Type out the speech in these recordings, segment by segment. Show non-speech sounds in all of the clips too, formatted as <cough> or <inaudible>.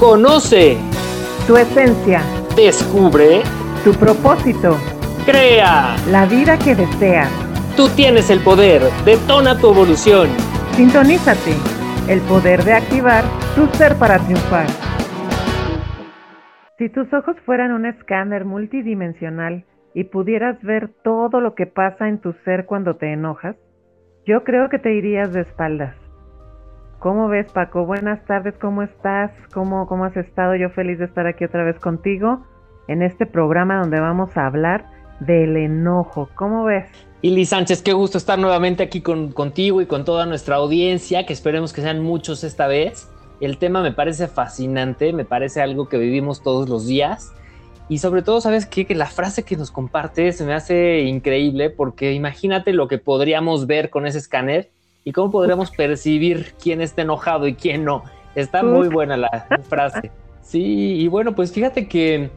Conoce. Tu esencia. Descubre. Tu propósito. Crea. La vida que deseas. Tú tienes el poder. Detona tu evolución. Sintonízate. El poder de activar tu ser para triunfar. Si tus ojos fueran un escáner multidimensional y pudieras ver todo lo que pasa en tu ser cuando te enojas, yo creo que te irías de espaldas. ¿Cómo ves, Paco? Buenas tardes, ¿cómo estás? ¿Cómo, ¿Cómo has estado? Yo feliz de estar aquí otra vez contigo en este programa donde vamos a hablar del enojo. ¿Cómo ves? Ili Sánchez, qué gusto estar nuevamente aquí con, contigo y con toda nuestra audiencia, que esperemos que sean muchos esta vez. El tema me parece fascinante, me parece algo que vivimos todos los días. Y sobre todo, ¿sabes qué? Que la frase que nos comparte se me hace increíble porque imagínate lo que podríamos ver con ese escáner y cómo podríamos percibir quién está enojado y quién no. Está muy buena la frase. Sí, y bueno, pues fíjate que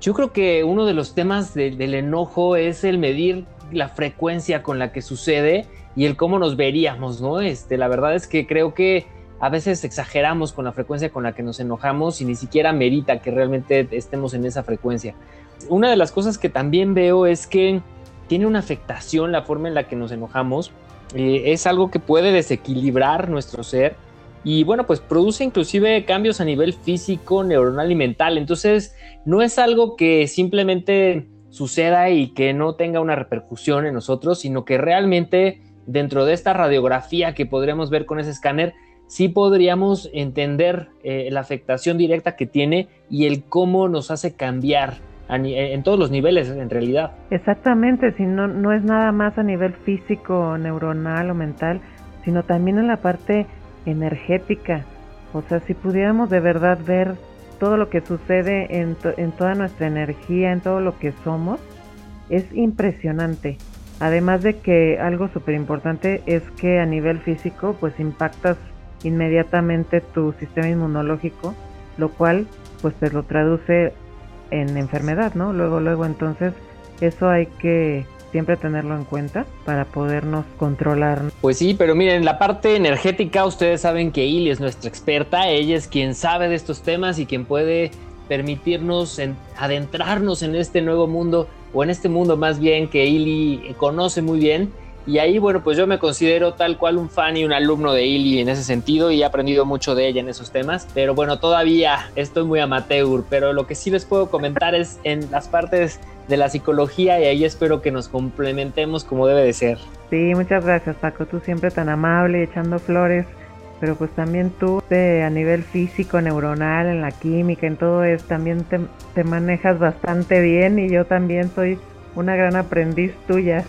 yo creo que uno de los temas del enojo es el medir la frecuencia con la que sucede y el cómo nos veríamos, ¿no? Este, la verdad es que creo que a veces exageramos con la frecuencia con la que nos enojamos y ni siquiera merita que realmente estemos en esa frecuencia. Una de las cosas que también veo es que tiene una afectación la forma en la que nos enojamos eh, es algo que puede desequilibrar nuestro ser y bueno, pues produce inclusive cambios a nivel físico, neuronal y mental. Entonces, no es algo que simplemente suceda y que no tenga una repercusión en nosotros, sino que realmente dentro de esta radiografía que podríamos ver con ese escáner, sí podríamos entender eh, la afectación directa que tiene y el cómo nos hace cambiar en todos los niveles en realidad. Exactamente, si no, no es nada más a nivel físico, neuronal o mental, sino también en la parte energética. O sea, si pudiéramos de verdad ver todo lo que sucede en, en toda nuestra energía, en todo lo que somos, es impresionante. Además de que algo súper importante es que a nivel físico pues impactas inmediatamente tu sistema inmunológico, lo cual pues te lo traduce en enfermedad, ¿no? Luego, luego, entonces, eso hay que siempre tenerlo en cuenta para podernos controlar. Pues sí, pero miren, la parte energética, ustedes saben que Ili es nuestra experta, ella es quien sabe de estos temas y quien puede permitirnos adentrarnos en este nuevo mundo, o en este mundo más bien que Ili conoce muy bien y ahí, bueno, pues yo me considero tal cual un fan y un alumno de Ili en ese sentido y he aprendido mucho de ella en esos temas. Pero bueno, todavía estoy muy amateur, pero lo que sí les puedo comentar es en las partes de la psicología y ahí espero que nos complementemos como debe de ser. Sí, muchas gracias Paco, tú siempre tan amable, echando flores, pero pues también tú de, a nivel físico, neuronal, en la química, en todo eso, también te, te manejas bastante bien y yo también soy una gran aprendiz tuya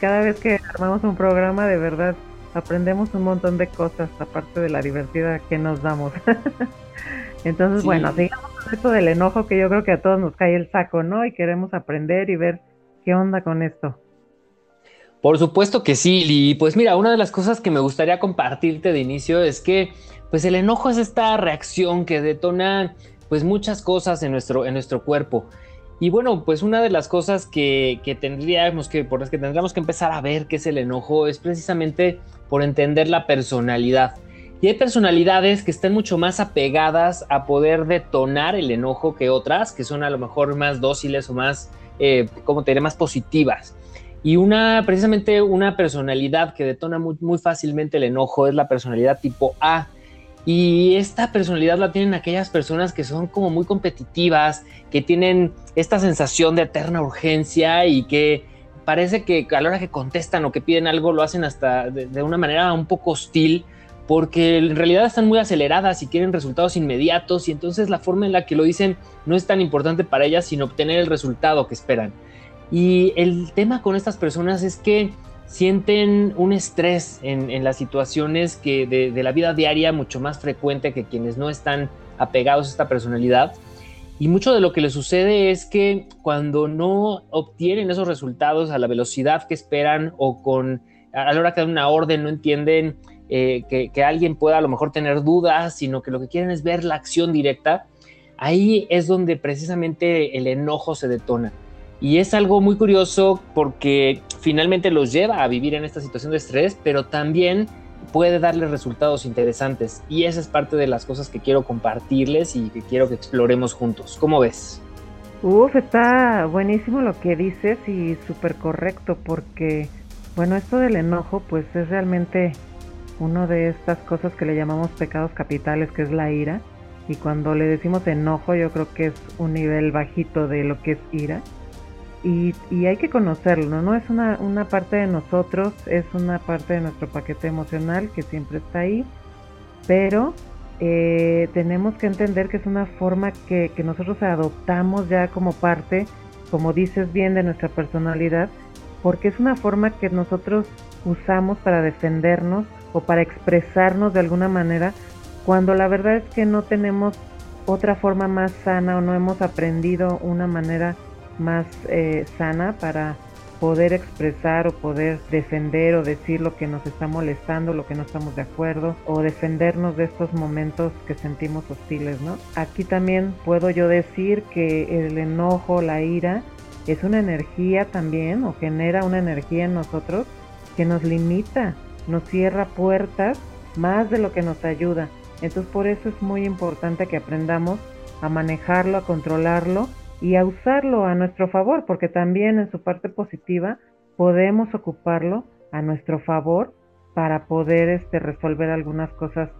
cada vez que armamos un programa, de verdad, aprendemos un montón de cosas, aparte de la diversidad que nos damos. <laughs> Entonces, bueno, sigamos con esto del enojo que yo creo que a todos nos cae el saco, ¿no? Y queremos aprender y ver qué onda con esto. Por supuesto que sí, y pues mira, una de las cosas que me gustaría compartirte de inicio es que pues el enojo es esta reacción que detona pues muchas cosas en nuestro, en nuestro cuerpo. Y bueno, pues una de las cosas que, tendríamos que, por las que tendríamos que empezar a ver qué es el enojo, es precisamente por entender la personalidad. Y hay personalidades que están mucho más apegadas a poder detonar el enojo que otras, que son a lo mejor más dóciles o más, eh, como te más positivas. Y una, precisamente una personalidad que detona muy fácilmente el enojo es la personalidad tipo A y esta personalidad la tienen aquellas personas que son como muy competitivas, que tienen esta sensación de eterna urgencia y que parece que a la hora que contestan o que piden algo lo hacen hasta de, una manera un poco hostil, porque en realidad están muy aceleradas y quieren resultados inmediatos y entonces la forma en la que lo dicen no es tan importante para ellas sino obtener el resultado que esperan. Y el tema con estas personas es que sienten un estrés en, las situaciones que de, la vida diaria mucho más frecuente que quienes no están apegados a esta personalidad. Y mucho de lo que les sucede es que cuando no obtienen esos resultados a la velocidad que esperan o con a la hora que dan una orden no entienden eh, que, que alguien pueda a lo mejor tener dudas, sino que lo que quieren es ver la acción directa, ahí es donde precisamente el enojo se detona. Y es algo muy curioso porque finalmente los lleva a vivir en esta situación de estrés, pero también puede darle resultados interesantes. Y esa es parte de las cosas que quiero compartirles y que quiero que exploremos juntos. ¿Cómo ves? Uf, está buenísimo lo que dices y súper correcto porque, bueno, esto del enojo pues es realmente una de estas cosas que le llamamos pecados capitales, que es la ira. Y cuando le decimos enojo, yo creo que es un nivel bajito de lo que es ira. Y, hay que conocerlo, ¿no? Es una, una parte de nosotros, es una parte de nuestro paquete emocional que siempre está ahí, pero eh, tenemos que entender que es una forma que, que nosotros adoptamos ya como parte, como dices bien, de nuestra personalidad, porque es una forma que nosotros usamos para defendernos o para expresarnos de alguna manera, cuando la verdad es que no tenemos otra forma más sana o no hemos aprendido una manera más eh, sana para poder expresar o poder defender o decir lo que nos está molestando, lo que no estamos de acuerdo o defendernos de estos momentos que sentimos hostiles, ¿no? Aquí también puedo yo decir que el enojo, la ira, es una energía también o genera una energía en nosotros que nos limita, nos cierra puertas más de lo que nos ayuda. Entonces por eso es muy importante que aprendamos a manejarlo, a controlarlo y a usarlo a nuestro favor, porque también en su parte positiva podemos ocuparlo a nuestro favor para poder este, resolver algunas cosas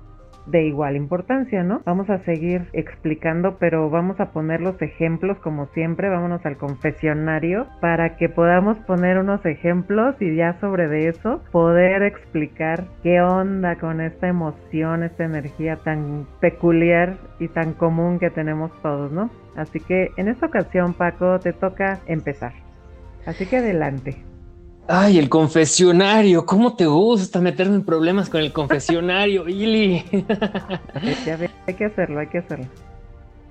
de igual importancia, ¿no? Vamos a seguir explicando, pero vamos a poner los ejemplos como siempre, vámonos al confesionario para que podamos poner unos ejemplos y ya sobre de eso poder explicar qué onda con esta emoción, esta energía tan peculiar y tan común que tenemos todos, ¿no? Así que en esta ocasión, Paco, te toca empezar. Así que adelante. Ay, el confesionario, ¿cómo te gusta meterme en problemas con el confesionario, <laughs> Ili? hay que hacerlo, hay que hacerlo.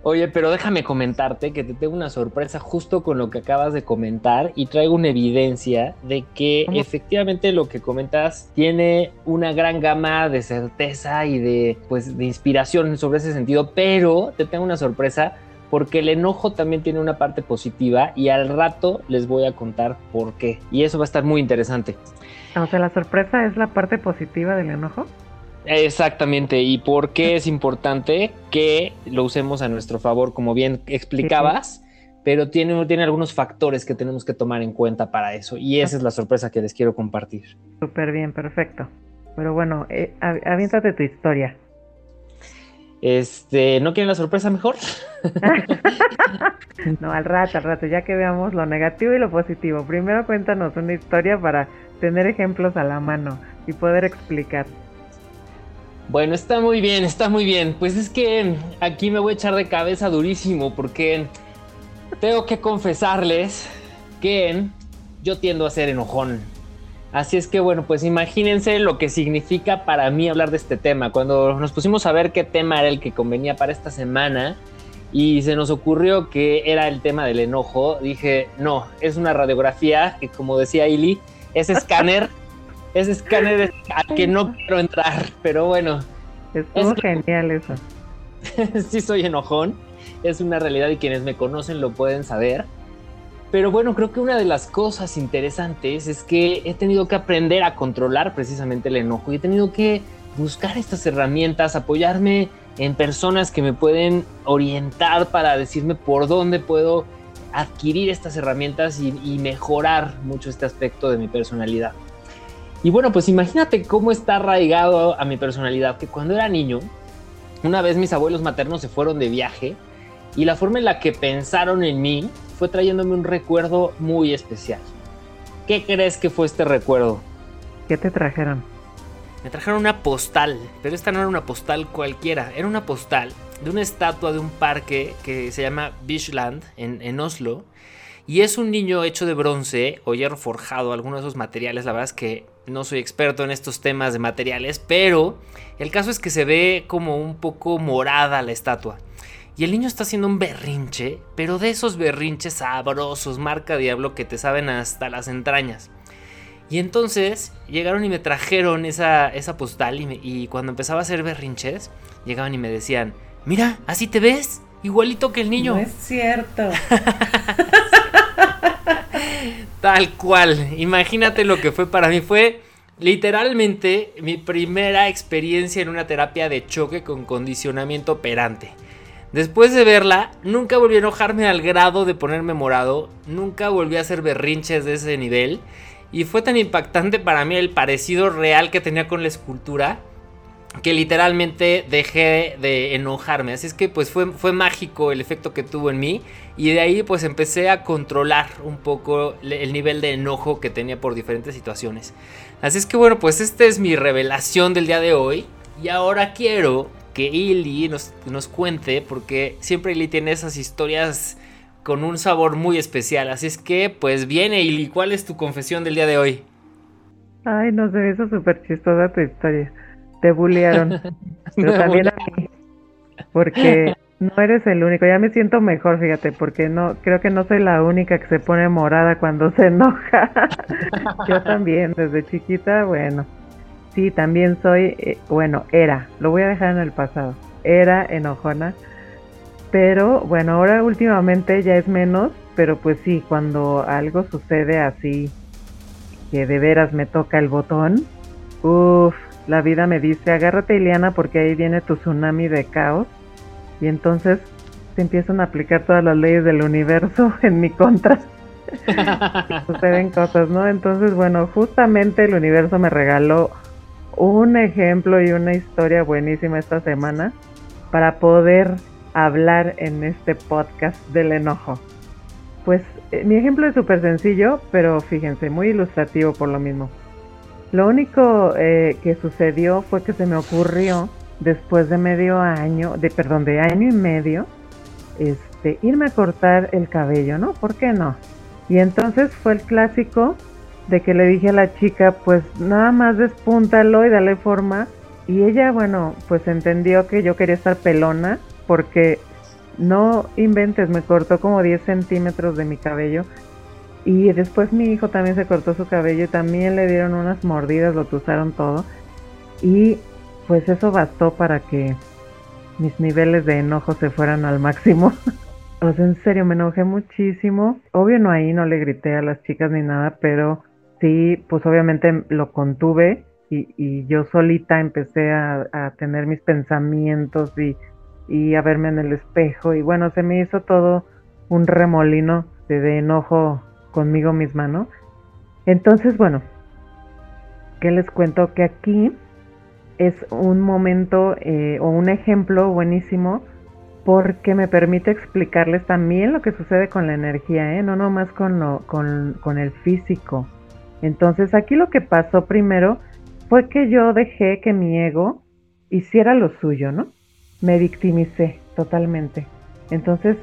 Oye, pero déjame comentarte que te tengo una sorpresa justo con lo que acabas de comentar y traigo una evidencia de que efectivamente lo que comentas tiene una gran gama de certeza y de pues de inspiración sobre ese sentido, pero te tengo una sorpresa porque el enojo también tiene una parte positiva y al rato les voy a contar por qué. Y eso va a estar muy interesante. O sea, la sorpresa es la parte positiva del enojo. Exactamente, y por qué es importante que lo usemos a nuestro favor, como bien explicabas, pero tiene, tiene algunos factores que tenemos que tomar en cuenta para eso, y esa es la sorpresa que les quiero compartir. Súper bien, perfecto. Pero bueno, eh, aviéntate tu historia. Este, ¿no quieren la sorpresa mejor? <laughs> no, al rato, al rato, ya que veamos lo negativo y lo positivo. Primero cuéntanos una historia para tener ejemplos a la mano y poder explicar. Bueno, está muy bien, está muy bien. Pues es que aquí me voy a echar de cabeza durísimo porque tengo que confesarles que yo tiendo a ser enojón. Así es que bueno, pues imagínense lo que significa para mí hablar de este tema. Cuando nos pusimos a ver qué tema era el que convenía para esta semana y se nos ocurrió que era el tema del enojo, dije, no, es una radiografía que como decía Ili, es escáner, <laughs> es escáner al que no quiero entrar, pero bueno. Estuvo genial eso. <laughs> sí soy enojón, es una realidad y quienes me conocen lo pueden saber. Pero bueno, creo que una de las cosas interesantes es que he tenido que aprender a controlar precisamente el enojo y he tenido que buscar estas herramientas, apoyarme en personas que me pueden orientar para decirme por dónde puedo adquirir estas herramientas y, mejorar mucho este aspecto de mi personalidad. Y bueno, pues imagínate cómo está arraigado a mi personalidad, que cuando era niño, una vez mis abuelos maternos se fueron de viaje y la forma en la que pensaron en mí fue trayéndome un recuerdo muy especial. ¿Qué crees que fue este recuerdo? ¿Qué te trajeron? Me trajeron una postal, pero esta no era una postal cualquiera, era una postal de una estatua de un parque que se llama Bishland en, en Oslo. Y es un niño hecho de bronce o hierro forjado, algunos de esos materiales. La verdad es que no soy experto en estos temas de materiales, pero el caso es que se ve como un poco morada la estatua. Y el niño está haciendo un berrinche, pero de esos berrinches sabrosos, marca diablo, que te saben hasta las entrañas. Y entonces llegaron y me trajeron esa, esa postal y, y cuando empezaba a hacer berrinches, llegaban y me decían, mira, así te ves, igualito que el niño. No es cierto. <laughs> Tal cual, imagínate lo que fue para mí, fue literalmente mi primera experiencia en una terapia de choque con condicionamiento operante. Después de verla, nunca volví a enojarme al grado de ponerme morado, nunca volví a hacer berrinches de ese nivel, y fue tan impactante para mí el parecido real que tenía con la escultura que literalmente dejé de enojarme. Así es que pues fue, fue mágico el efecto que tuvo en mí y de ahí pues empecé a controlar un poco el nivel de enojo que tenía por diferentes situaciones. Así es que bueno, pues esta es mi revelación del día de hoy y ahora quiero que Ili nos, nos cuente porque siempre Ili tiene esas historias con un sabor muy especial. Así es que pues viene Ili, ¿cuál es tu confesión del día de hoy? Ay, no sé, eso súper chistosa tu historia te bullearon. <laughs> pero también a mí. Porque no eres el único. Ya me siento mejor, fíjate, porque no creo que no soy la única que se pone morada cuando se enoja. <laughs> Yo también, desde chiquita, bueno. Sí, también soy, eh, bueno, era, lo voy a dejar en el pasado. Era enojona. Pero bueno, ahora últimamente ya es menos, pero pues sí, cuando algo sucede así, que de veras me toca el botón, uff, la vida me dice, agárrate Ileana porque ahí viene tu tsunami de caos. Y entonces se empiezan a aplicar todas las leyes del universo <laughs> en mi contra. <laughs> suceden cosas, ¿no? Entonces, bueno, justamente el universo me regaló un ejemplo y una historia buenísima esta semana para poder hablar en este podcast del enojo. Pues eh, mi ejemplo es súper sencillo, pero fíjense, muy ilustrativo por lo mismo. Lo único eh, que sucedió fue que se me ocurrió después de medio año, de perdón, de año y medio, este, irme a cortar el cabello, ¿no? ¿Por qué no? Y entonces fue el clásico de que le dije a la chica, pues nada más despúntalo y dale forma. Y ella, bueno, pues entendió que yo quería estar pelona porque no inventes, me cortó como 10 centímetros de mi cabello y después mi hijo también se cortó su cabello y también le dieron unas mordidas, lo tuzaron todo. Y pues eso bastó para que mis niveles de enojo se fueran al máximo. <laughs> o sea, en serio, me enojé muchísimo. Obvio no ahí, no le grité a las chicas ni nada, pero sí, pues obviamente lo contuve y, yo solita empecé a, tener mis pensamientos y, y a verme en el espejo. Y bueno, se me hizo todo un remolino de enojo conmigo misma, ¿no? Entonces, bueno, ¿qué les cuento? Que aquí es un momento eh, o un ejemplo buenísimo porque me permite explicarles también lo que sucede con la energía, ¿eh? no nomás con, lo, con, con el físico. Entonces aquí lo que pasó primero fue que yo dejé que mi ego hiciera lo suyo, ¿no? Me victimicé totalmente. Entonces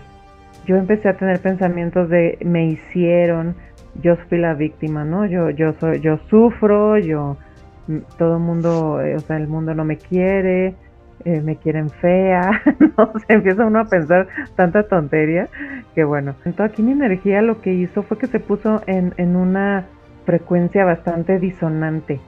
yo empecé a tener pensamientos de me hicieron, yo fui la víctima, ¿no? Yo, yo soy, yo sufro, yo, mm, todo el mundo, eh, o sea, el mundo no me quiere, eh, me quieren fea, <laughs> no se empieza uno a pensar tanta tontería que bueno. Entonces aquí mi energía lo que hizo fue que se puso en, en una frecuencia bastante disonante.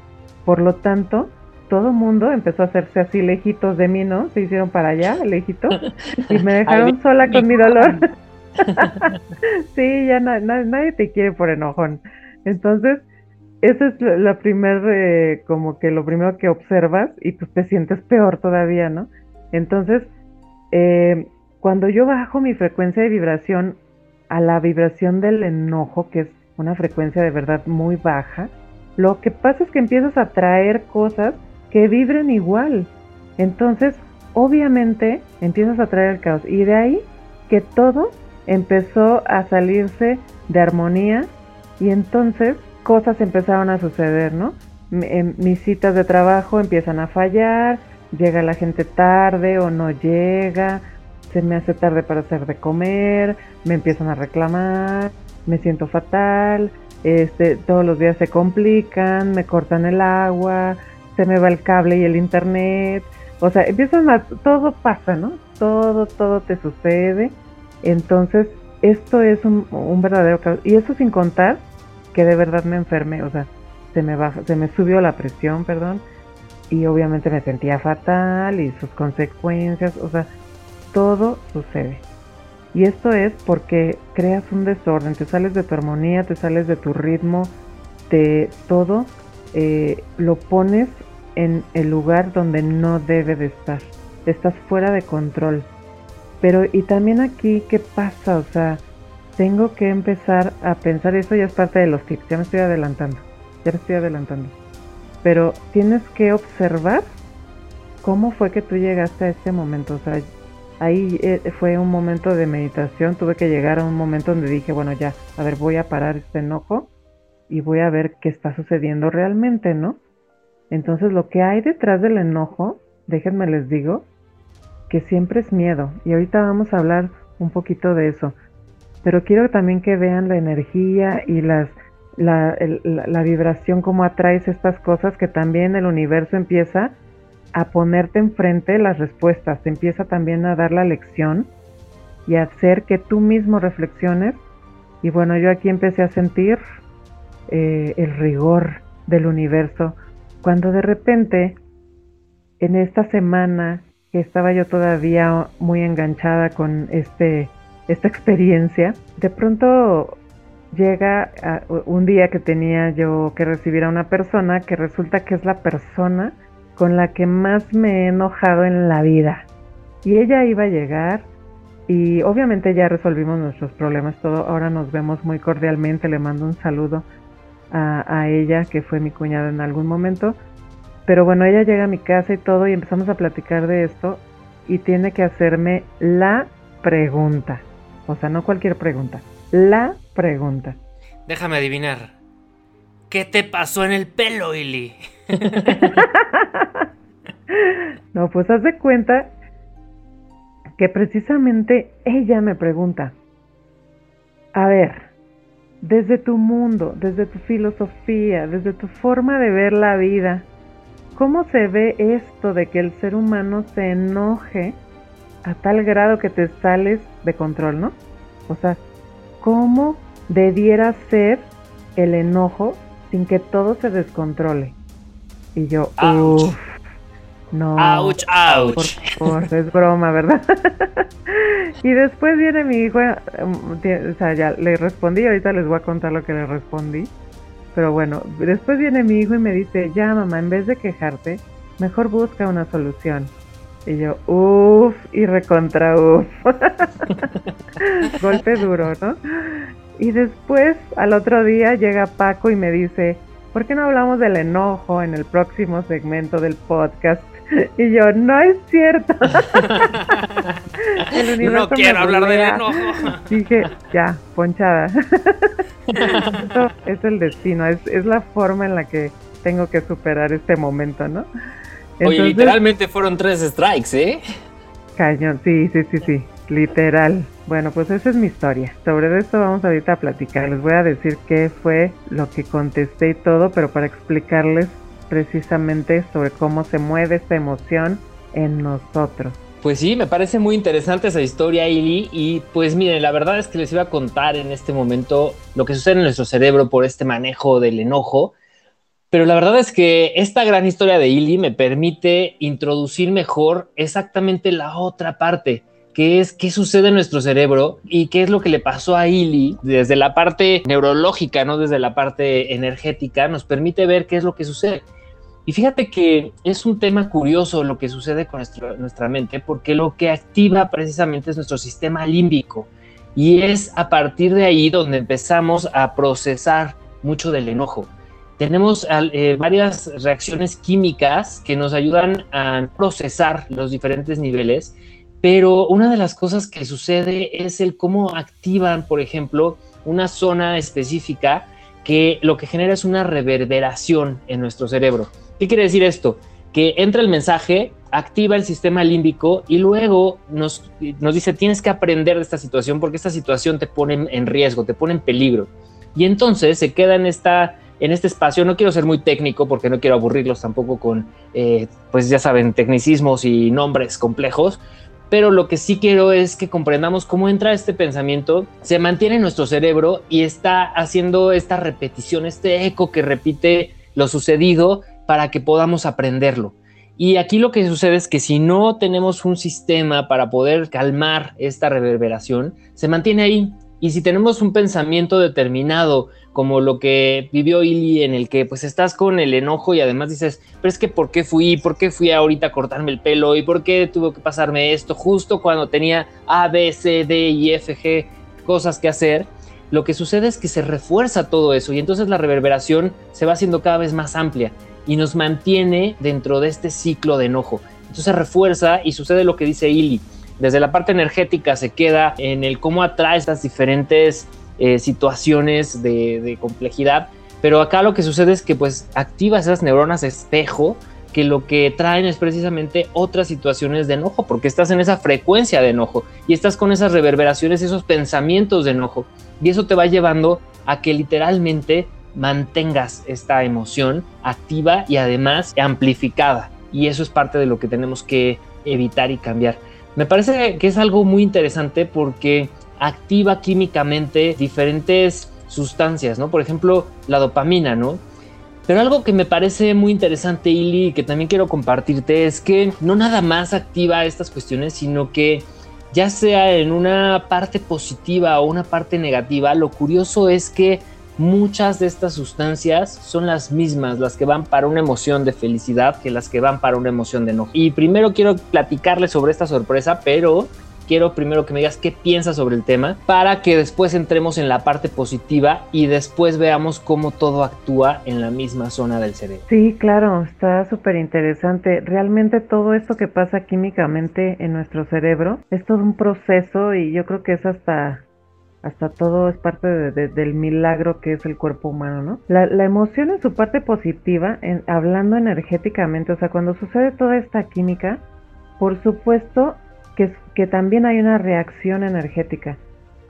Por lo tanto, todo mundo empezó a hacerse así lejitos de mí, ¿no? Se hicieron para allá, lejitos, y me <laughs> dejaron sola con mi dolor. <laughs> <laughs> sí, ya nadie te quiere por enojón. Entonces, eso es la primer, eh, como que lo primero que observas y pues te sientes peor todavía, ¿no? Entonces, eh, cuando yo bajo mi frecuencia de vibración a la vibración del enojo, que es una frecuencia de verdad muy baja, lo que pasa es que empiezas a traer cosas que vibren igual. Entonces, obviamente, empiezas a traer el caos. Y de ahí que todo empezó a salirse de armonía y entonces cosas empezaron a suceder, ¿no? mis citas de trabajo empiezan a fallar, llega la gente tarde o no llega, se me hace tarde para hacer de comer, me empiezan a reclamar, me siento fatal, este, todos los días se complican, me cortan el agua, se me va el cable y el internet, o sea, empiezan a, todo pasa, ¿no? Todo, todo te sucede entonces, esto es un, verdadero caos. Y eso sin contar que de verdad me enfermé, o sea, se me, baja, se me subió la presión, perdón, y obviamente me sentía fatal y sus consecuencias, o sea, todo sucede. Y esto es porque creas un desorden, te sales de tu armonía, te sales de tu ritmo, de todo eh, lo pones en el lugar donde no debe de estar. Estás fuera de control. Pero y también aquí, ¿qué pasa? O sea, tengo que empezar a pensar, eso ya es parte de los tips, ya me estoy adelantando, ya me estoy adelantando. Pero tienes que observar cómo fue que tú llegaste a este momento. O sea, ahí eh, fue un momento de meditación, tuve que llegar a un momento donde dije, bueno, ya, a ver, voy a parar este enojo y voy a ver qué está sucediendo realmente, ¿no? Entonces lo que hay detrás del enojo, déjenme les digo, que siempre es miedo. Y ahorita vamos a hablar un poquito de eso. Pero quiero también que vean la energía y las, la, la vibración, cómo atraes estas cosas, que también el universo empieza a ponerte enfrente las respuestas, te empieza también a dar la lección y a hacer que tú mismo reflexiones. Y bueno, yo aquí empecé a sentir eh, el rigor del universo, cuando de repente, en esta semana que estaba yo todavía muy enganchada con este, esta experiencia, de pronto llega un día que tenía yo que recibir a una persona que resulta que es la persona con la que más me he enojado en la vida. Y ella iba a llegar y obviamente ya resolvimos nuestros problemas, todo. Ahora nos vemos muy cordialmente, le mando un saludo a, ella, que fue mi cuñada en algún momento. Pero bueno, ella llega a mi casa y todo y empezamos a platicar de esto y tiene que hacerme la pregunta. O sea, no cualquier pregunta, la pregunta. Déjame adivinar. ¿Qué te pasó en el pelo, Ili? <laughs> no, pues haz de cuenta que precisamente ella me pregunta, a ver, desde tu mundo, desde tu filosofía, desde tu forma de ver la vida, ¿cómo se ve esto de que el ser humano se enoje a tal grado que te sales de control, ¿no? O sea, ¿cómo debiera ser el enojo sin que todo se descontrole? Y yo, uff, no. Ouch, ouch. Por es broma, ¿verdad? <laughs> y después viene mi hijo, o sea, ya le respondí, ahorita les voy a contar lo que le respondí. Pero bueno, después viene mi hijo y me dice, ya mamá, en vez de quejarte, mejor busca una solución. Y yo, uff, y recontra uff. <laughs> Golpe duro, ¿no? Y después, al otro día, llega Paco y me dice, ¿por qué no hablamos del enojo en el próximo segmento del podcast? Y yo, no es cierto. <laughs> no quiero hablar del enojo. Dije, ya, ponchada. <laughs> Esto es el destino, es, es, la forma en la que tengo que superar este momento, ¿no? Oye, literalmente fueron tres strikes, ¿eh? Cañón, sí, sí, sí, sí, literal. Bueno, pues esa es mi historia. Sobre esto vamos ahorita a platicar. Les voy a decir qué fue lo que contesté y todo, pero para explicarles precisamente sobre cómo se mueve esta emoción en nosotros. Pues sí, me parece muy interesante esa historia, Ili. Y pues miren, la verdad es que les iba a contar en este momento lo que sucede en nuestro cerebro por este manejo del enojo. Pero la verdad es que esta gran historia de Ili me permite introducir mejor exactamente la otra parte, que es qué sucede en nuestro cerebro y qué es lo que le pasó a Ili desde la parte neurológica, no desde la parte energética, nos permite ver qué es lo que sucede. Y fíjate que es un tema curioso lo que sucede con nuestra mente, porque lo que activa precisamente es nuestro sistema límbico. Y es a partir de ahí donde empezamos a procesar mucho del enojo. Tenemos eh, varias reacciones químicas que nos ayudan a procesar los diferentes niveles pero una de las cosas que sucede es el cómo activan, por ejemplo, una zona específica que lo que genera es una reverberación en nuestro cerebro. ¿Qué quiere decir esto? Que entra el mensaje, activa el sistema límbico y luego nos, nos dice tienes que aprender de esta situación porque esta situación te pone en riesgo, te pone en peligro. Y entonces se queda en esta en este espacio. No quiero ser muy técnico porque no quiero aburrirlos tampoco con, eh, pues ya saben, tecnicismos y nombres complejos, pero lo que sí quiero es que comprendamos cómo entra este pensamiento, se mantiene en nuestro cerebro y está haciendo esta repetición, este eco que repite lo sucedido para que podamos aprenderlo. Y aquí lo que sucede es que si no tenemos un sistema para poder calmar esta reverberación, se mantiene ahí Y si tenemos un pensamiento determinado, como lo que vivió Ili, en el que pues estás con el enojo y además dices, pero es que ¿por qué fui? ¿Por qué fui ahorita a cortarme el pelo? ¿Y por qué tuvo que pasarme esto justo cuando tenía A, B, C, D y F, G cosas que hacer? Lo que sucede es que se refuerza todo eso y entonces la reverberación se va haciendo cada vez más amplia y nos mantiene dentro de este ciclo de enojo. Entonces se refuerza y sucede lo que dice Ili desde la parte energética se queda en el cómo atrae estas diferentes eh, situaciones de, complejidad, pero acá lo que sucede es que pues activas esas neuronas espejo que lo que traen es precisamente otras situaciones de enojo, porque estás en esa frecuencia de enojo y estás con esas reverberaciones, esos pensamientos de enojo, y eso te va llevando a que literalmente mantengas esta emoción activa y además amplificada, y eso es parte de lo que tenemos que evitar y cambiar. Me parece que es algo muy interesante porque activa químicamente diferentes sustancias, ¿no? Por ejemplo, la dopamina, ¿no? Pero algo que me parece muy interesante, Ili, y que también quiero compartirte, es que no nada más activa estas cuestiones, sino que ya sea en una parte positiva o una parte negativa, lo curioso es que muchas de estas sustancias son las mismas, las que van para una emoción de felicidad que las que van para una emoción de enojo. Y primero quiero platicarles sobre esta sorpresa, pero quiero primero que me digas qué piensas sobre el tema para que después entremos en la parte positiva y después veamos cómo todo actúa en la misma zona del cerebro. Sí, claro, está súper interesante. Realmente todo esto que pasa químicamente en nuestro cerebro es todo un proceso y yo creo que es hasta hasta todo es parte del milagro que es el cuerpo humano, ¿no? La, emoción en su parte positiva, hablando energéticamente, o sea, cuando sucede toda esta química, por supuesto que, también hay una reacción energética.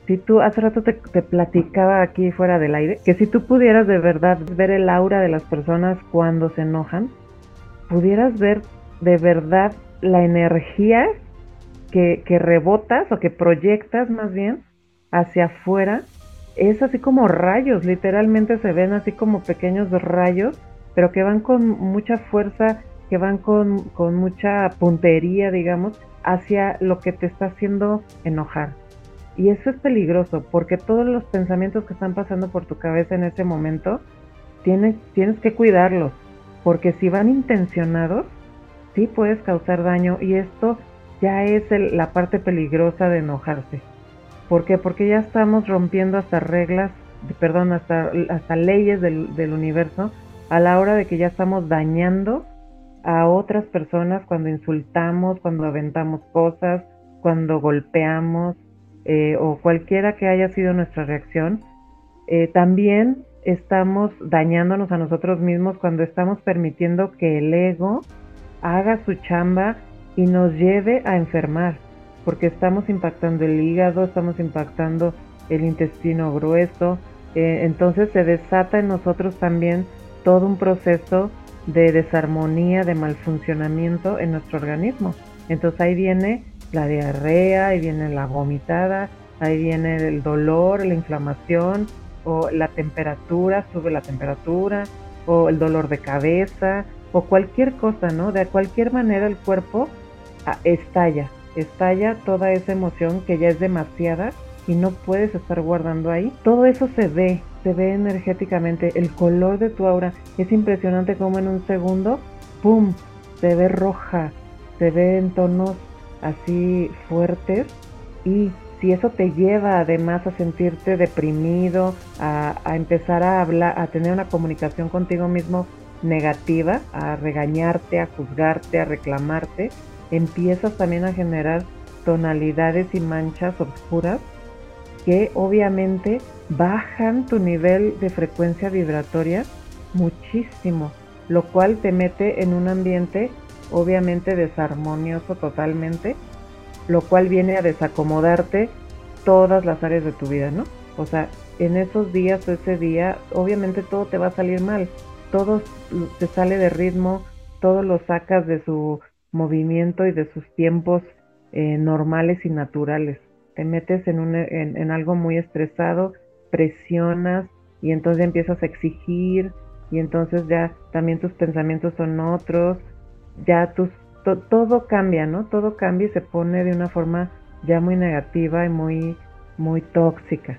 Si tú, hace rato te, te platicaba aquí fuera del aire, que si tú pudieras de verdad ver el aura de las personas cuando se enojan, pudieras ver de verdad la energía que rebotas o que proyectas más bien hacia afuera es así como rayos, literalmente se ven así como pequeños rayos, pero que van con mucha fuerza, que van con, con mucha puntería, digamos, hacia lo que te está haciendo enojar. Y eso es peligroso, porque todos los pensamientos que están pasando por tu cabeza en ese momento, tienes, tienes que cuidarlos, porque si van intencionados, sí puedes causar daño y esto ya es la parte peligrosa de enojarse. ¿Por qué? Porque ya estamos rompiendo hasta reglas, perdón, hasta, hasta leyes del, del universo a la hora de que ya estamos dañando a otras personas cuando insultamos, cuando aventamos cosas, cuando golpeamos eh, o cualquiera que haya sido nuestra reacción. Eh, también estamos dañándonos a nosotros mismos cuando estamos permitiendo que el ego haga su chamba y nos lleve a enfermar porque estamos impactando el hígado, estamos impactando el intestino grueso, eh, entonces se desata en nosotros también todo un proceso de desarmonía, de malfuncionamiento en nuestro organismo. Entonces ahí viene la diarrea, ahí viene la vomitada, ahí viene el dolor, la inflamación o la temperatura, sube la temperatura o el dolor de cabeza o cualquier cosa, ¿no? De cualquier manera el cuerpo ah, estalla, estalla toda esa emoción que ya es demasiada y no puedes estar guardando ahí. Todo eso se ve, se ve energéticamente. El color de tu aura es impresionante como en un segundo, ¡pum! Se ve roja, se ve en tonos así fuertes y si eso te lleva además a sentirte deprimido, a, a empezar a hablar, a tener una comunicación contigo mismo negativa, a regañarte, a juzgarte, a reclamarte, empiezas también a generar tonalidades y manchas oscuras que obviamente bajan tu nivel de frecuencia vibratoria muchísimo, lo cual te mete en un ambiente obviamente desarmonioso totalmente, lo cual viene a desacomodarte todas las áreas de tu vida, ¿no? O sea, en esos días o ese día, obviamente todo te va a salir mal, todo te sale de ritmo, todo lo sacas de su movimiento y de sus tiempos eh, normales y naturales. Te metes en, un, en, algo muy estresado, presionas y entonces empiezas a exigir y entonces ya también tus pensamientos son otros, ya tus, todo cambia, ¿no? Todo cambia y se pone de una forma ya muy negativa y muy, muy tóxica,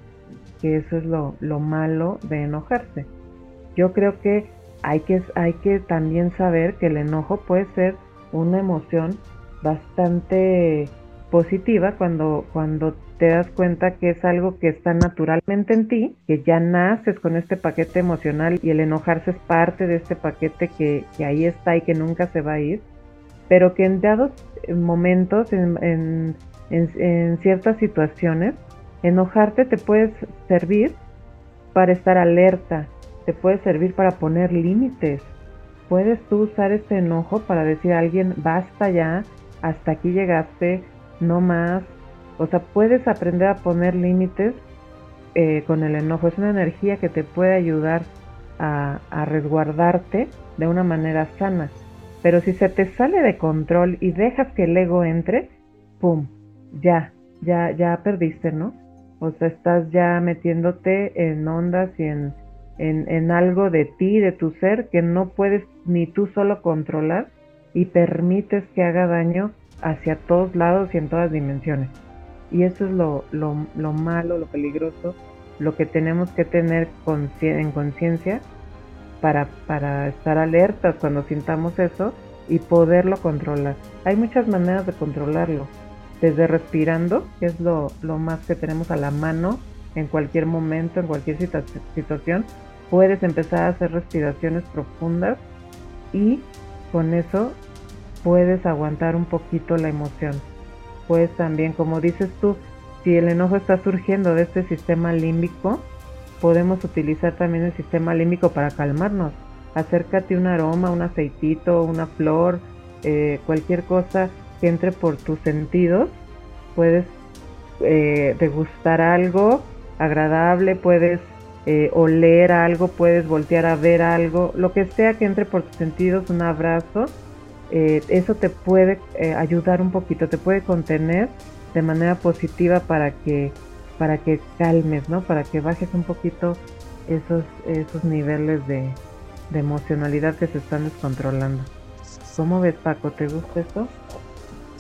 que eso es lo, lo malo de enojarse. Yo creo que hay, que hay que también saber que el enojo puede ser una emoción bastante positiva cuando, cuando te das cuenta que es algo que está naturalmente en ti, que ya naces con este paquete emocional y el enojarse es parte de este paquete que, ahí está y que nunca se va a ir, pero que en dados momentos, en, en ciertas situaciones, enojarte te puede servir para estar alerta, te puede servir para poner límites. Puedes tú usar este enojo para decir a alguien, basta ya, hasta aquí llegaste, no más. O sea, puedes aprender a poner límites eh, con el enojo. Es una energía que te puede ayudar a, a resguardarte de una manera sana. Pero si se te sale de control y dejas que el ego entre, ¡pum! Ya, ya, ya perdiste, ¿no? O sea, estás ya metiéndote en ondas y en, en, algo de ti, de tu ser, que no puedes ni tú solo controlar y permites que haga daño hacia todos lados y en todas dimensiones. Y eso es lo, lo, lo malo, lo peligroso, lo que tenemos que tener en conciencia para, para estar alertas cuando sintamos eso y poderlo controlar. Hay muchas maneras de controlarlo, desde respirando, que es lo, lo más que tenemos a la mano en cualquier momento, en cualquier situación, puedes empezar a hacer respiraciones profundas y con eso puedes aguantar un poquito la emoción. Puedes también, como dices tú, si el enojo está surgiendo de este sistema límbico, podemos utilizar también el sistema límbico para calmarnos. Acércate un aroma, un aceitito, una flor, eh, cualquier cosa que entre por tus sentidos. Puedes eh, degustar algo agradable, puedes eh, oler algo, puedes voltear a ver algo, lo que sea que entre por tus sentidos, un abrazo, eh, eso te puede eh, ayudar un poquito, te puede contener de manera positiva para que, para que calmes, ¿no? Para que bajes un poquito esos, esos niveles de, de emocionalidad que se están descontrolando. ¿Cómo ves, Paco? ¿Te gusta esto?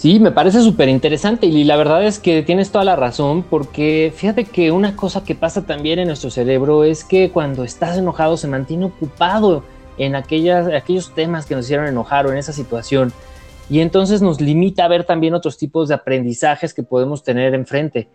Sí, me parece súper interesante y la verdad es que tienes toda la razón porque fíjate que una cosa que pasa también en nuestro cerebro es que cuando estás enojado se mantiene ocupado en aquellas, aquellos temas que nos hicieron enojar o en esa situación. Y entonces nos limita a ver también otros tipos de aprendizajes que podemos tener enfrente.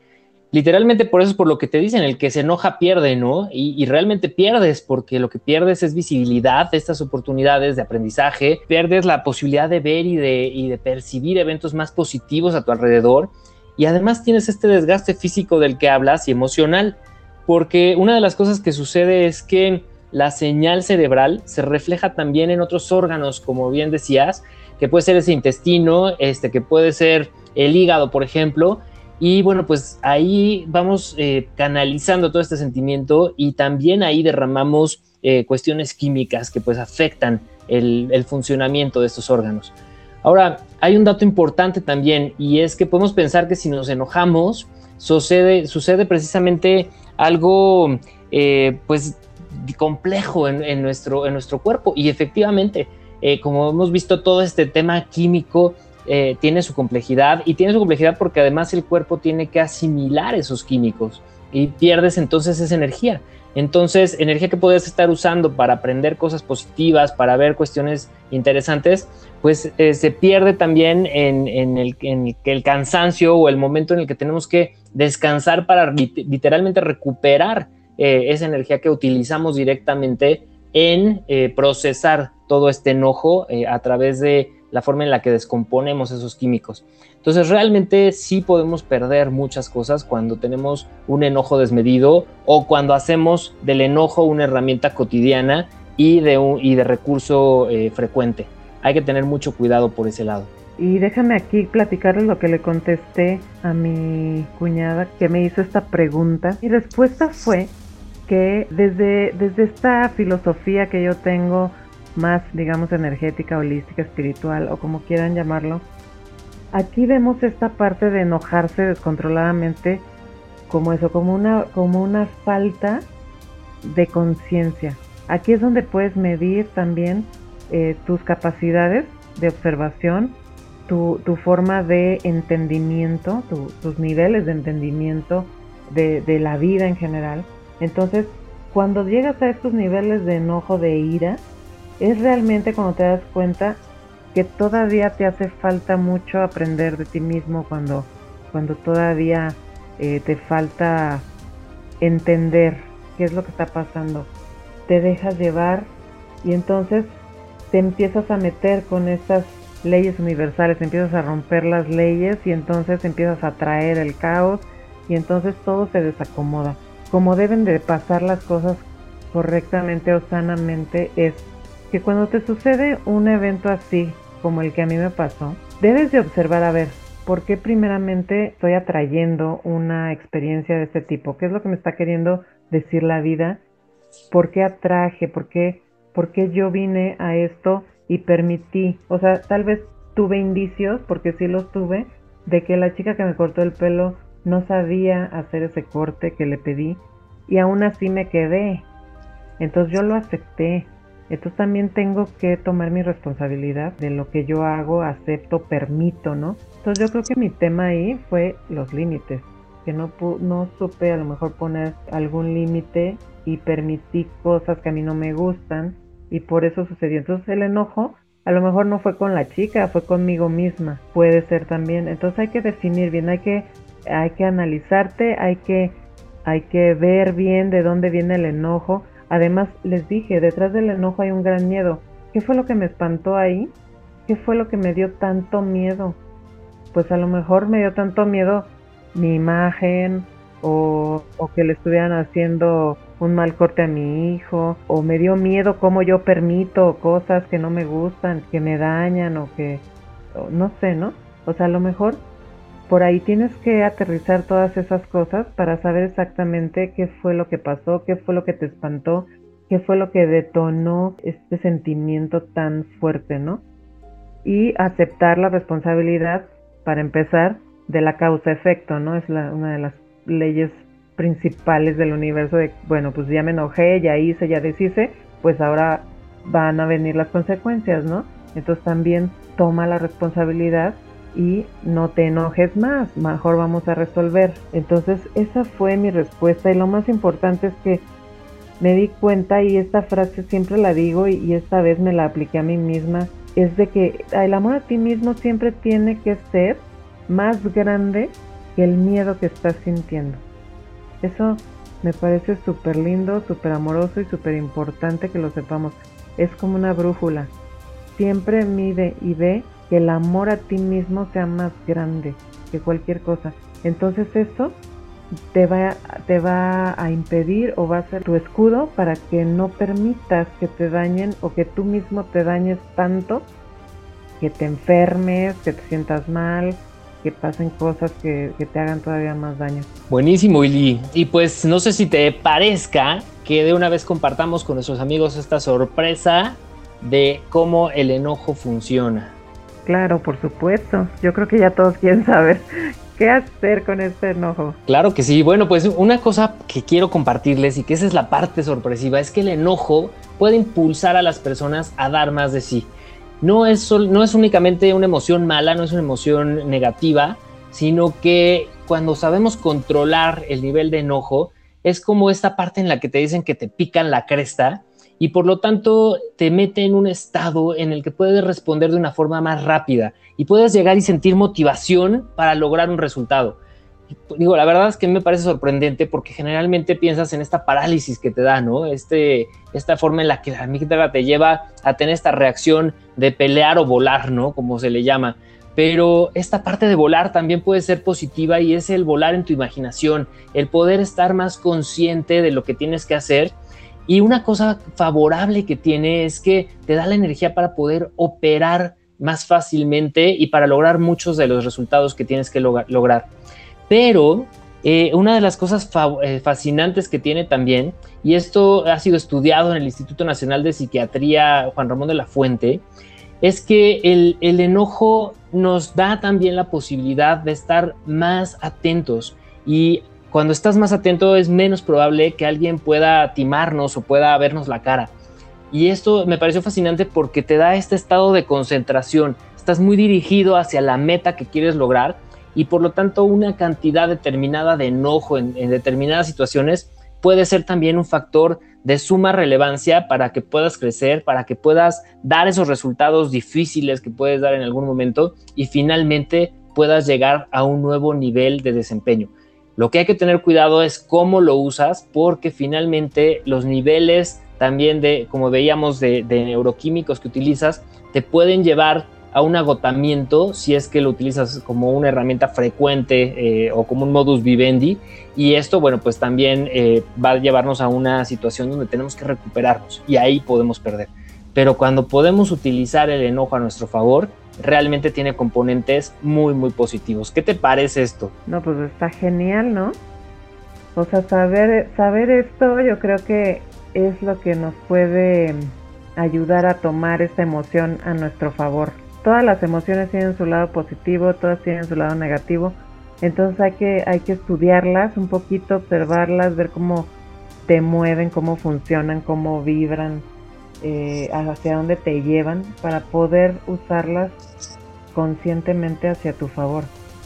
Literalmente por eso es por lo que te dicen, el que se enoja pierde, ¿no? Y, realmente pierdes porque lo que pierdes es visibilidad de estas oportunidades de aprendizaje, pierdes la posibilidad de ver y de, y de percibir eventos más positivos a tu alrededor y además tienes este desgaste físico del que hablas y emocional, porque una de las cosas que sucede es que la señal cerebral se refleja también en otros órganos, como bien decías, que puede ser ese intestino, este, que puede ser el hígado, por ejemplo. Y bueno, pues ahí vamos eh, canalizando todo este sentimiento y también ahí derramamos eh, cuestiones químicas que pues afectan el, funcionamiento de estos órganos. Ahora, hay un dato importante también y es que podemos pensar que si nos enojamos, sucede, sucede precisamente algo eh, pues complejo en, nuestro, en nuestro cuerpo. Y efectivamente, como hemos visto, todo este tema químico eh, tiene su complejidad y tiene su complejidad porque además el cuerpo tiene que asimilar esos químicos y pierdes entonces esa energía. Entonces, energía que puedes estar usando para aprender cosas positivas, para ver cuestiones interesantes, pues eh, se pierde también en, en, el, en, el, cansancio o el momento en el que tenemos que descansar para literalmente recuperar eh, esa energía que utilizamos directamente en procesar todo este enojo a través de la forma en la que descomponemos esos químicos. Entonces realmente sí podemos perder muchas cosas cuando tenemos un enojo desmedido o cuando hacemos del enojo una herramienta cotidiana y de, un, y de recurso frecuente. Hay que tener mucho cuidado por ese lado. Y déjame aquí platicarles lo que le contesté a mi cuñada que me hizo esta pregunta. Mi respuesta fue que desde, desde esta filosofía que yo tengo, más digamos energética, holística, espiritual o como quieran llamarlo, aquí vemos esta parte de enojarse descontroladamente como eso, como una, como una falta de conciencia. Aquí es donde puedes medir también eh, tus capacidades de observación, tu, tu forma de entendimiento, tus niveles de entendimiento de, de la vida en general. Entonces, cuando llegas a estos niveles de enojo, de ira, es realmente cuando te das cuenta que todavía te hace falta mucho aprender de ti mismo cuando, cuando todavía eh, te falta entender qué es lo que está pasando. Te dejas llevar y entonces te empiezas a meter con estas leyes universales, empiezas a romper las leyes y entonces empiezas a traer el caos y entonces todo se desacomoda. Como deben de pasar las cosas correctamente o sanamente es que cuando te sucede un evento así, como el que a mí me pasó, debes de observar a ver por qué primeramente estoy atrayendo una experiencia de este tipo, qué es lo que me está queriendo decir la vida, por qué atraje, por qué, por qué yo vine a esto y permití, o sea, tal vez tuve indicios, porque sí los tuve, de que la chica que me cortó el pelo no sabía hacer ese corte que le pedí y aún así me quedé. Entonces yo lo acepté, entonces también tengo que tomar mi responsabilidad de lo que yo hago, acepto, permito, ¿no? Entonces yo creo que mi tema ahí fue los límites, que no, no supe a lo mejor poner algún límite y permití cosas que a mí no me gustan y por eso sucedió. Entonces el enojo a lo mejor no fue con la chica, fue conmigo misma, puede ser también. Entonces hay que definir bien, hay que, hay que analizarte, hay que, hay que ver bien de dónde viene el enojo Además, les dije, detrás del enojo hay un gran miedo. ¿Qué fue lo que me espantó ahí? ¿Qué fue lo que me dio tanto miedo? Pues a lo mejor me dio tanto miedo mi imagen o, que le estuvieran haciendo un mal corte a mi hijo o me dio miedo cómo yo permito cosas que no me gustan, que me dañan o que no sé, ¿no? O sea, a lo mejor por ahí tienes que aterrizar todas esas cosas para saber exactamente qué fue lo que pasó, qué fue lo que te espantó, qué fue lo que detonó este sentimiento tan fuerte, ¿no? Y aceptar la responsabilidad, para empezar, de la causa-efecto, ¿no? Es una de las leyes principales del universo de, bueno, pues ya me enojé, ya hice, ya deshice, pues ahora van a venir las consecuencias, ¿no? Entonces también toma la responsabilidad y no te enojes más, mejor vamos a resolver. Entonces esa fue mi respuesta y lo más importante es que me di cuenta y esta frase siempre la digo y, esta vez me la apliqué a mí misma, es de que el amor a ti mismo siempre tiene que ser más grande que el miedo que estás sintiendo. Eso me parece súper lindo, súper amoroso y súper importante que lo sepamos. Es como una brújula. Siempre mide y ve que el amor a ti mismo sea más grande que cualquier cosa. Entonces eso te va, te va a impedir o va a ser tu escudo para que no permitas que te dañen o que tú mismo te dañes tanto que te enfermes, que te sientas mal, que pasen cosas que, que, te hagan todavía más daño. Buenísimo, Ili. Y pues no sé si te parezca que de una vez compartamos con nuestros amigos esta sorpresa de cómo el enojo funciona. Claro, por supuesto. Yo creo que ya todos quieren saber <laughs> qué hacer con este enojo. Claro que sí. Bueno, pues una cosa que quiero compartirles y que esa es la parte sorpresiva es que el enojo puede impulsar a las personas a dar más de sí. No es, no es únicamente una emoción mala, no es una emoción negativa, sino que cuando sabemos controlar el nivel de enojo, es como esta parte en la que te dicen que te pican la cresta y por lo tanto te mete en un estado en el que puedes responder de una forma más rápida y puedes llegar y sentir motivación para lograr un resultado. Digo, la verdad es que me parece sorprendente porque generalmente piensas en esta parálisis que te da, ¿no? Este, esta forma en la que la amígdala te lleva a tener esta reacción de pelear o volar, ¿no? Como se le llama. Pero esta parte de volar también puede ser positiva y es el volar en tu imaginación, el poder estar más consciente de lo que tienes que hacer y una cosa favorable que tiene es que te da la energía para poder operar más fácilmente y para lograr muchos de los resultados que tienes que lograr. Pero eh, una de las cosas eh, fascinantes que tiene también, y esto ha sido estudiado en el Instituto Nacional de Psiquiatría Juan Ramón de la Fuente, es que el, el enojo nos da también la posibilidad de estar más atentos y cuando estás más atento es menos probable que alguien pueda timarnos o pueda vernos la cara. Y esto me pareció fascinante porque te da este estado de concentración. Estás muy dirigido hacia la meta que quieres lograr y por lo tanto una cantidad determinada de enojo en, determinadas situaciones puede ser también un factor de suma relevancia para que puedas crecer, para que puedas dar esos resultados difíciles que puedes dar en algún momento y finalmente puedas llegar a un nuevo nivel de desempeño. Lo que hay que tener cuidado es cómo lo usas porque finalmente los niveles también de, como veíamos, de, neuroquímicos que utilizas, te pueden llevar a un agotamiento si es que lo utilizas como una herramienta frecuente eh, o como un modus vivendi. Y esto, bueno, pues también eh, va a llevarnos a una situación donde tenemos que recuperarnos y ahí podemos perder. Pero cuando podemos utilizar el enojo a nuestro favor, realmente tiene componentes muy, muy positivos. ¿Qué te parece esto? No, pues está genial, ¿no? O sea, saber, saber esto yo creo que es lo que nos puede ayudar a tomar esta emoción a nuestro favor. Todas las emociones tienen su lado positivo, todas tienen su lado negativo. Entonces hay que, hay que estudiarlas un poquito, observarlas, ver cómo te mueven, cómo funcionan, cómo vibran, eh, hacia dónde te llevan para poder usarlas conscientemente hacia tu favor.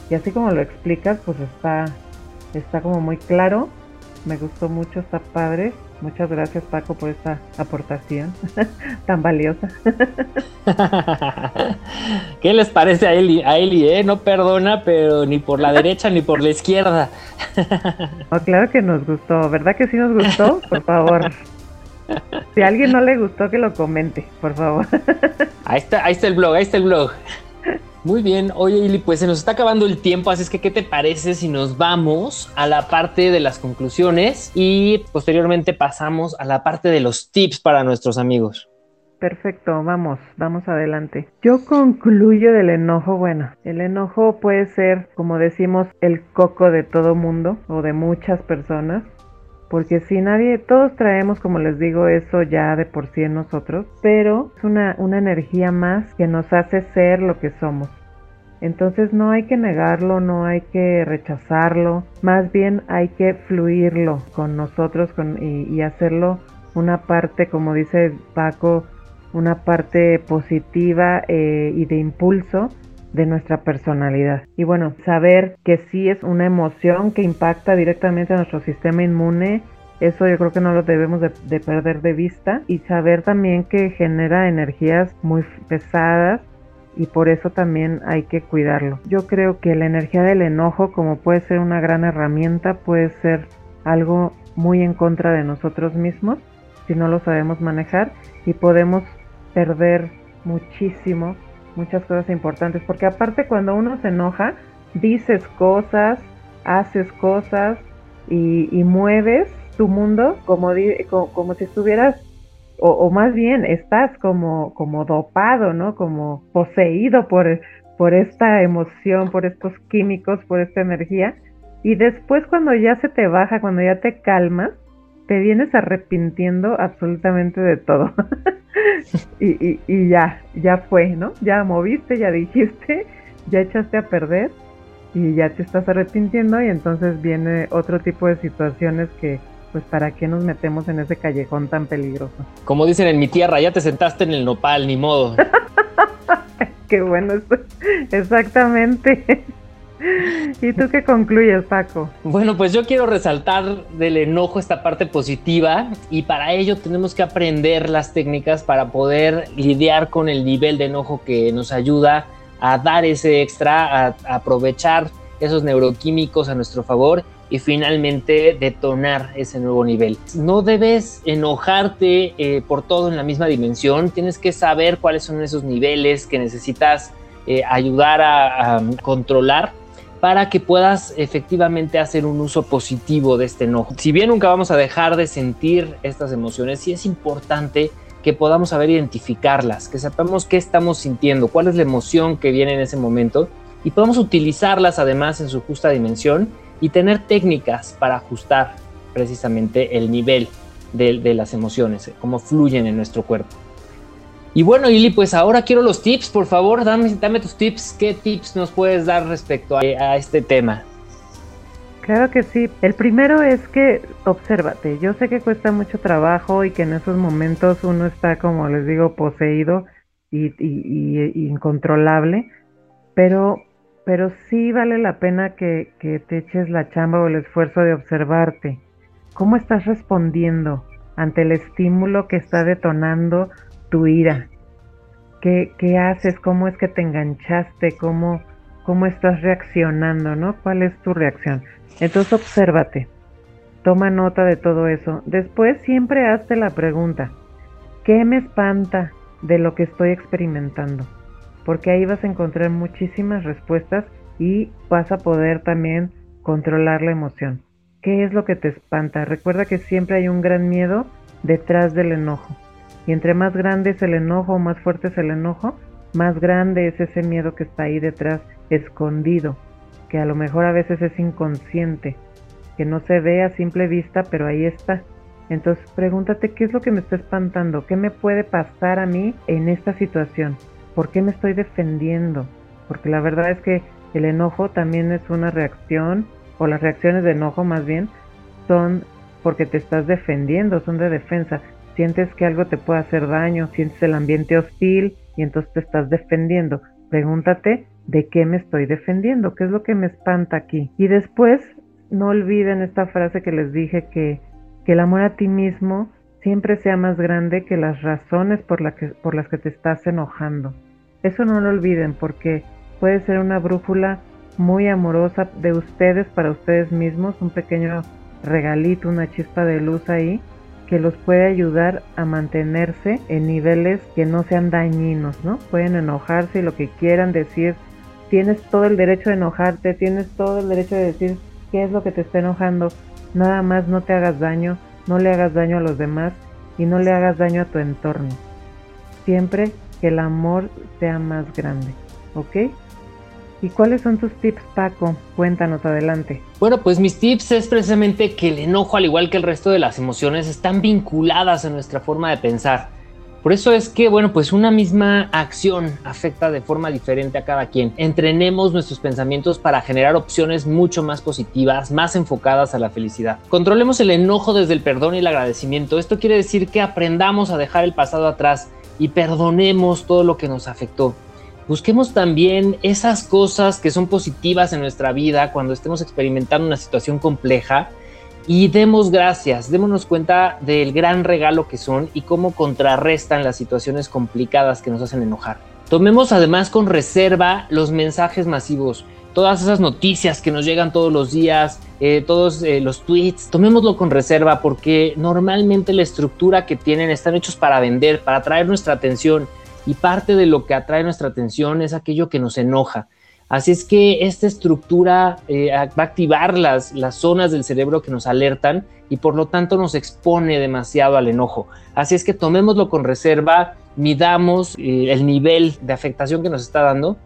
Y así como lo explicas, pues está, está como muy claro. Me gustó mucho, está padre. Muchas gracias Paco por esta aportación <laughs> tan valiosa. <laughs> ¿Qué les parece a Eli? A Eli, eh? No perdona, pero ni por la derecha ni por la izquierda. <laughs> oh, claro que nos gustó, ¿verdad que sí nos gustó? Por favor. <laughs> Si a alguien no le gustó, que lo comente, por favor. <laughs> Ahí está, ahí está el blog, ahí está el blog. Muy bien, oye Ili, pues se nos está acabando el tiempo, así es que ¿qué te parece si nos vamos a la parte de las conclusiones y posteriormente pasamos a la parte de los tips para nuestros amigos? Perfecto, vamos, vamos adelante. Yo concluyo del enojo, bueno, el enojo puede ser, como decimos, el coco de todo mundo o de muchas personas porque si nadie, todos traemos, como les digo, eso ya de por sí en nosotros, pero es una, una energía más que nos hace ser lo que somos. Entonces no hay que negarlo, no hay que rechazarlo, más bien hay que fluirlo con nosotros y, hacerlo una parte, como dice Paco, una parte positiva eh, y de impulso de nuestra personalidad. Y bueno, saber que sí es una emoción que impacta directamente a nuestro sistema inmune, eso yo creo que no lo debemos de, perder de vista. Y saber también que genera energías muy pesadas y por eso también hay que cuidarlo. Yo creo que la energía del enojo, como puede ser una gran herramienta, puede ser algo muy en contra de nosotros mismos si no lo sabemos manejar y podemos perder muchísimo muchas cosas importantes, porque aparte cuando uno se enoja, dices cosas, haces cosas y, mueves tu mundo como, como, si estuvieras, o, más bien estás como, como dopado, ¿no? Como poseído por, por esta emoción, por estos químicos, por esta energía. Y después cuando ya se te baja, cuando ya te calmas, te vienes arrepintiendo absolutamente de todo. <laughs> y, y, ya, ya fue, ¿no? Ya moviste, ya dijiste, ya echaste a perder y ya te estás arrepintiendo y entonces viene otro tipo de situaciones que pues para qué nos metemos en ese callejón tan peligroso. Como dicen en mi tierra, ya te sentaste en el nopal, ni modo. <laughs> qué bueno, exactamente. <laughs> ¿Y tú qué concluyes, Paco? Bueno, pues yo quiero resaltar del enojo esta parte positiva y para ello tenemos que aprender las técnicas para poder lidiar con el nivel de enojo que nos ayuda a dar ese extra, a, aprovechar esos neuroquímicos a nuestro favor y finalmente detonar ese nuevo nivel. No debes enojarte eh, por todo en la misma dimensión, tienes que saber cuáles son esos niveles que necesitas eh, ayudar a controlar para que puedas efectivamente hacer un uso positivo de este enojo. Si bien nunca vamos a dejar de sentir estas emociones, sí es importante que podamos saber identificarlas, que sepamos qué estamos sintiendo, cuál es la emoción que viene en ese momento y podamos utilizarlas además en su justa dimensión y tener técnicas para ajustar precisamente el nivel de, de las emociones, cómo fluyen en nuestro cuerpo. Y bueno, Ili, pues ahora quiero los tips, por favor, dame, dame tus tips. ¿Qué tips nos puedes dar respecto a, este tema? Claro que sí. El primero es que obsérvate. Yo sé que cuesta mucho trabajo y que en esos momentos uno está, como les digo, poseído y, incontrolable, pero pero sí vale la pena que, que te eches la chamba o el esfuerzo de observarte. ¿Cómo estás respondiendo ante el estímulo que está detonando tu ira? ¿Qué, qué haces? ¿Cómo es que te enganchaste? ¿Cómo, ¿Cómo estás reaccionando? ¿no? ¿Cuál es tu reacción? Entonces obsérvate. Toma nota de todo eso. Después siempre hazte la pregunta, ¿qué me espanta de lo que estoy experimentando? Porque ahí vas a encontrar muchísimas respuestas y vas a poder también controlar la emoción. ¿Qué es lo que te espanta? Recuerda que siempre hay un gran miedo detrás del enojo. Y entre más grande es el enojo, más fuerte es el enojo, más grande es ese miedo que está ahí detrás, escondido, que a lo mejor a veces es inconsciente que no se ve a simple vista, pero ahí está. Entonces pregúntate qué es lo que me está espantando, qué me puede pasar a mí en esta situación, por qué me estoy defendiendo, porque la verdad es que el enojo también es una reacción, o las reacciones de enojo más bien, son porque te estás defendiendo, son de defensa. Sientes que algo te puede hacer daño, sientes el ambiente hostil y entonces te estás defendiendo. Pregúntate de qué me estoy defendiendo, qué es lo que me espanta aquí. Y después no olviden esta frase que les dije que, que el amor a ti mismo siempre sea más grande que las razones por, la que, por las que te estás enojando. Eso no lo olviden porque puede ser una brújula muy amorosa de ustedes para ustedes mismos, un pequeño regalito, una chispa de luz ahí que los puede ayudar a mantenerse en niveles que no sean dañinos, ¿no? Pueden enojarse y lo que quieran decir. Tienes todo el derecho de enojarte, tienes todo el derecho de decir qué es lo que te está enojando. Nada más no te hagas daño, no le hagas daño a los demás y no le hagas daño a tu entorno. Siempre que el amor sea más grande, ¿ok? ¿Y cuáles son tus tips, Paco? Cuéntanos adelante. Bueno, pues mis tips es precisamente que el enojo, al igual que el resto de las emociones, están vinculadas a nuestra forma de pensar. Por eso es que, bueno, pues una misma acción afecta de forma diferente a cada quien. Entrenemos nuestros pensamientos para generar opciones mucho más positivas, más enfocadas a la felicidad. Controlemos el enojo desde el perdón y el agradecimiento. Esto quiere decir que aprendamos a dejar el pasado atrás y perdonemos todo lo que nos afectó. Busquemos también esas cosas que son positivas en nuestra vida cuando estemos experimentando una situación compleja y demos gracias, démonos cuenta del gran regalo que son y cómo contrarrestan las situaciones complicadas que nos hacen enojar. Tomemos además con reserva los mensajes masivos, todas esas noticias que nos llegan todos los días, eh, todos eh, los tweets, tomémoslo con reserva porque normalmente la estructura que tienen están hechos para vender, para atraer nuestra atención y parte de lo que atrae nuestra atención es aquello que nos enoja. Así es que esta estructura eh, va a activar las, las zonas del cerebro que nos alertan y por lo tanto nos expone demasiado al enojo. Así es que tomémoslo con reserva, midamos eh, el nivel de afectación que nos está dando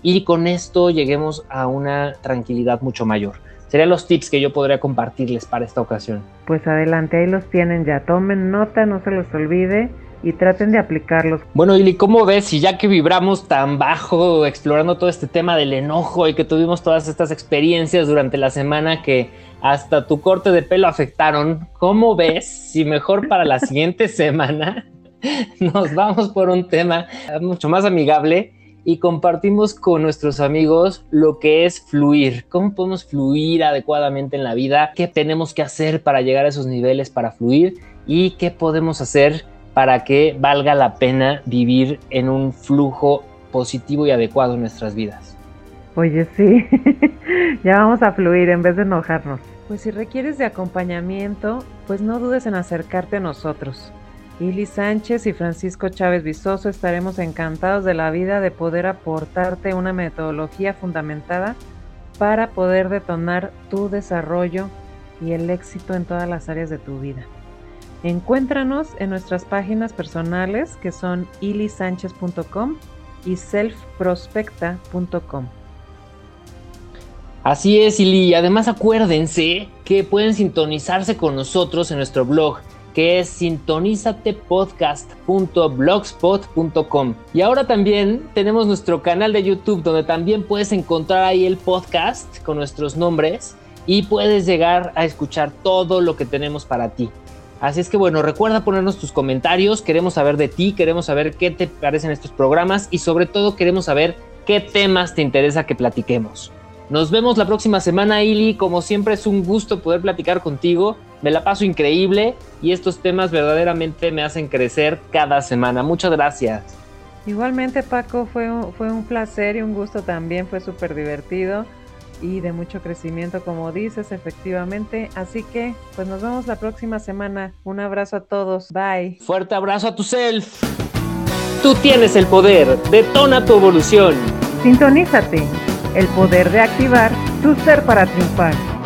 y con esto lleguemos a una tranquilidad mucho mayor. Serían los tips que yo podría compartirles para esta ocasión. Pues adelante, ahí los tienen ya. Tomen nota, no se los olvide y traten de aplicarlos. Bueno, Ili, ¿cómo ves si ya que vibramos tan bajo explorando todo este tema del enojo y que tuvimos todas estas experiencias durante la semana que hasta tu corte de pelo afectaron, ¿cómo ves si mejor para la siguiente <laughs> semana nos vamos por un tema mucho más amigable y compartimos con nuestros amigos lo que es fluir, cómo podemos fluir adecuadamente en la vida, qué tenemos que hacer para llegar a esos niveles para fluir y qué podemos hacer para que valga la pena vivir en un flujo positivo y adecuado en nuestras vidas. Oye, sí, <laughs> ya vamos a fluir en vez de enojarnos. Pues si requieres de acompañamiento, pues no dudes en acercarte a nosotros. Ili Sánchez y Francisco Chávez Visoso estaremos encantados de la vida de poder aportarte una metodología fundamentada para poder detonar tu desarrollo y el éxito en todas las áreas de tu vida. Encuéntranos en nuestras páginas personales que son ilisanchez.com y selfprospecta.com. Así es, Ili. Además, acuérdense que pueden sintonizarse con nosotros en nuestro blog, que es sintonizatepodcast.blogspot.com. Y ahora también tenemos nuestro canal de YouTube, donde también puedes encontrar ahí el podcast con nuestros nombres y puedes llegar a escuchar todo lo que tenemos para ti. Así es que bueno, recuerda ponernos tus comentarios, queremos saber de ti, queremos saber qué te parecen estos programas y sobre todo queremos saber qué temas te interesa que platiquemos. Nos vemos la próxima semana, Ili. Como siempre es un gusto poder platicar contigo. Me la paso increíble y estos temas verdaderamente me hacen crecer cada semana. Muchas gracias. Igualmente, Paco, fue un, fue un placer y un gusto también. Fue súper divertido y de mucho crecimiento, como dices, efectivamente. Así que, pues nos vemos la próxima semana. Un abrazo a todos. Bye. Fuerte abrazo a tu self. Tú tienes el poder. Detona tu evolución. Sintonízate el poder de activar tu ser para triunfar.